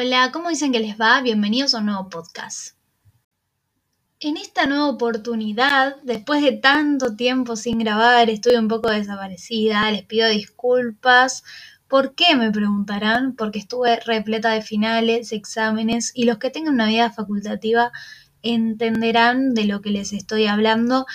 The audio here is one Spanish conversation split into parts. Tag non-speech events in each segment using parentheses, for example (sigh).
Hola, ¿cómo dicen que les va? Bienvenidos a un nuevo podcast. En esta nueva oportunidad, después de tanto tiempo sin grabar, estoy un poco desaparecida, les pido disculpas. ¿Por qué? Me preguntarán, porque estuve repleta de finales, exámenes y los que tengan una vida facultativa entenderán de lo que les estoy hablando.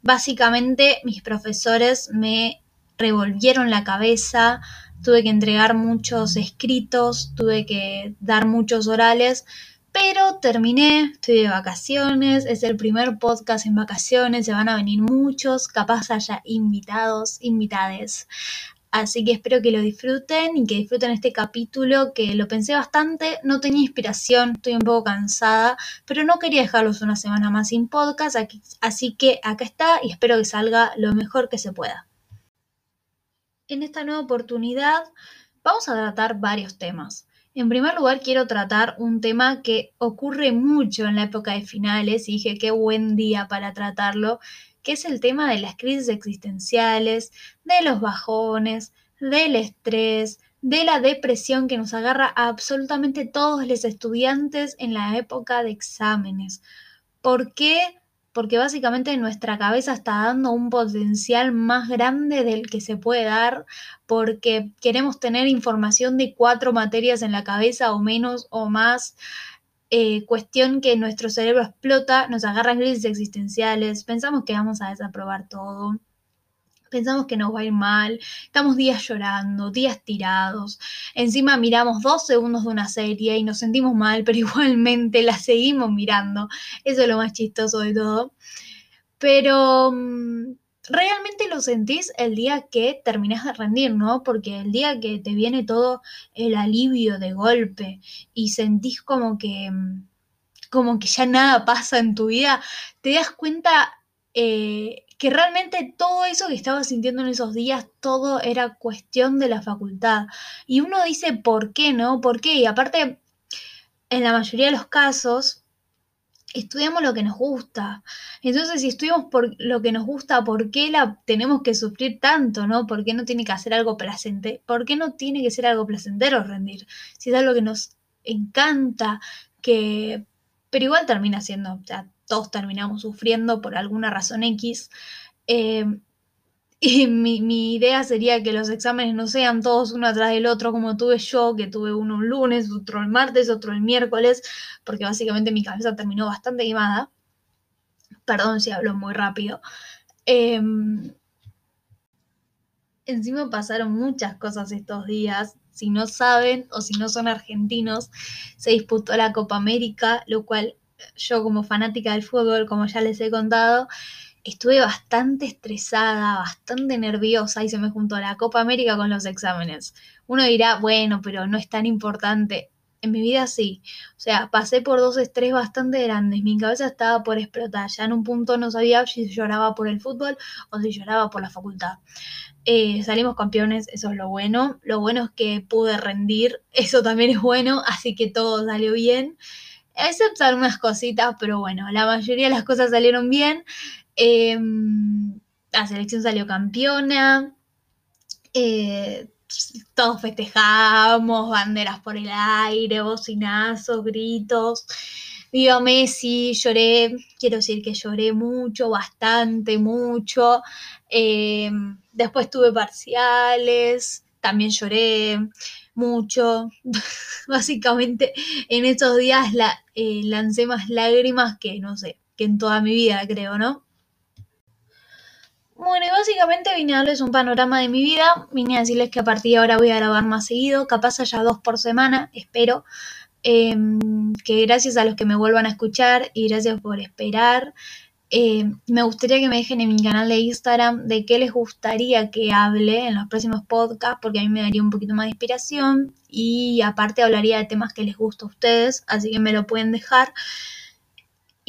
Básicamente mis profesores me revolvieron la cabeza, tuve que entregar muchos escritos, tuve que dar muchos orales, pero terminé, estoy de vacaciones, es el primer podcast en vacaciones, se van a venir muchos, capaz haya invitados, invitades. Así que espero que lo disfruten y que disfruten este capítulo que lo pensé bastante, no tenía inspiración, estoy un poco cansada, pero no quería dejarlos una semana más sin podcast, así que acá está y espero que salga lo mejor que se pueda. En esta nueva oportunidad vamos a tratar varios temas. En primer lugar, quiero tratar un tema que ocurre mucho en la época de finales y dije qué buen día para tratarlo, que es el tema de las crisis existenciales, de los bajones, del estrés, de la depresión que nos agarra a absolutamente todos los estudiantes en la época de exámenes. ¿Por qué? Porque básicamente nuestra cabeza está dando un potencial más grande del que se puede dar, porque queremos tener información de cuatro materias en la cabeza o menos o más. Eh, cuestión que nuestro cerebro explota, nos agarran crisis existenciales, pensamos que vamos a desaprobar todo pensamos que nos va a ir mal, estamos días llorando, días tirados, encima miramos dos segundos de una serie y nos sentimos mal, (laughs) pero igualmente la seguimos mirando, eso es lo más chistoso de todo. Pero mm, realmente lo sentís el día que terminás de rendir, ¿no? Porque el día que te viene todo el alivio de golpe y sentís como que mm, como que ya nada pasa en tu vida, te das cuenta eh, que realmente todo eso que estaba sintiendo en esos días, todo era cuestión de la facultad. Y uno dice, ¿por qué no? ¿Por qué? Y aparte, en la mayoría de los casos, estudiamos lo que nos gusta. Entonces, si estudiamos por lo que nos gusta, ¿por qué la tenemos que sufrir tanto, no? ¿Por qué no tiene que hacer algo placentero? ¿Por qué no tiene que ser algo placentero rendir? Si es algo que nos encanta, que pero igual termina siendo, o sea, todos terminamos sufriendo por alguna razón X. Eh, (laughs) y mi, idea sería que los exámenes no sean todos uno atrás del otro como tuve yo, que tuve uno un lunes, otro el martes, otro el miércoles, porque básicamente mi cabeza terminó bastante quemada. Perdón si hablo muy rápido. Em, encima pasaron muchas cosas estos días. Si no saben o si no son argentinos, se disputó la Copa América, lo cual yo como fanática del fútbol, como ya les he contado, estuve bastante estresada, bastante nerviosa y se me juntó la Copa América con los exámenes. Uno dirá, bueno, pero no es tan importante. En mi vida sí. O sea, pasé por dos estrés bastante grandes. Mi cabeza estaba por explotar. Ya en un punto no sabía si lloraba por el fútbol o si lloraba por la facultad. Eh, salimos campeones, eso es lo bueno. Lo bueno es que pude rendir, (laughs) eso también es bueno, así que todo salió bien excepto algunas cositas, pero bueno, la mayoría de las cosas salieron bien. Em, la selección salió campeona. Eh, todos festejamos, banderas por el aire, bocinazos, gritos. Viva Messi, lloré, quiero decir que lloré mucho, bastante, mucho. Em, después tuve parciales, también lloré mucho. (laughs) Básicamente en estos días la, eh, lancé más lágrimas que, no sé, que en toda mi vida, creo, ¿no? Bueno, y básicamente vine a darles un panorama de mi vida. Vine a decirles que a partir de ahora voy a grabar más seguido, capaz haya dos por semana, espero. Em, que gracias a los que me vuelvan a escuchar y gracias por esperar. Eh, me gustaría que me dejen en mi canal de Instagram de qué les gustaría que hable en los próximos podcasts, porque a mí me daría un poquito más de inspiración y aparte hablaría de temas que les gusta a ustedes, así que me lo pueden dejar.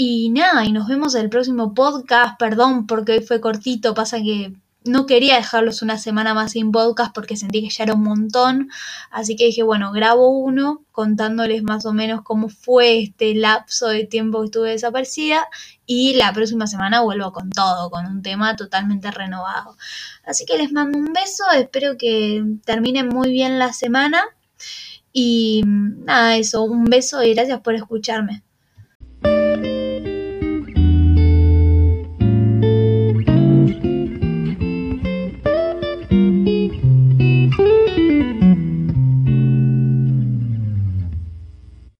Y nada, y nos vemos en el próximo podcast. Perdón porque hoy fue cortito, pasa que no quería dejarlos una semana más sin podcast porque sentí que ya era un montón. Así que dije, bueno, grabo uno contándoles más o menos cómo fue este lapso de tiempo que estuve desaparecida. Y la próxima semana vuelvo con todo, con un tema totalmente renovado. Así que les mando un beso, espero que terminen muy bien la semana. Y nada, eso, un beso y gracias por escucharme.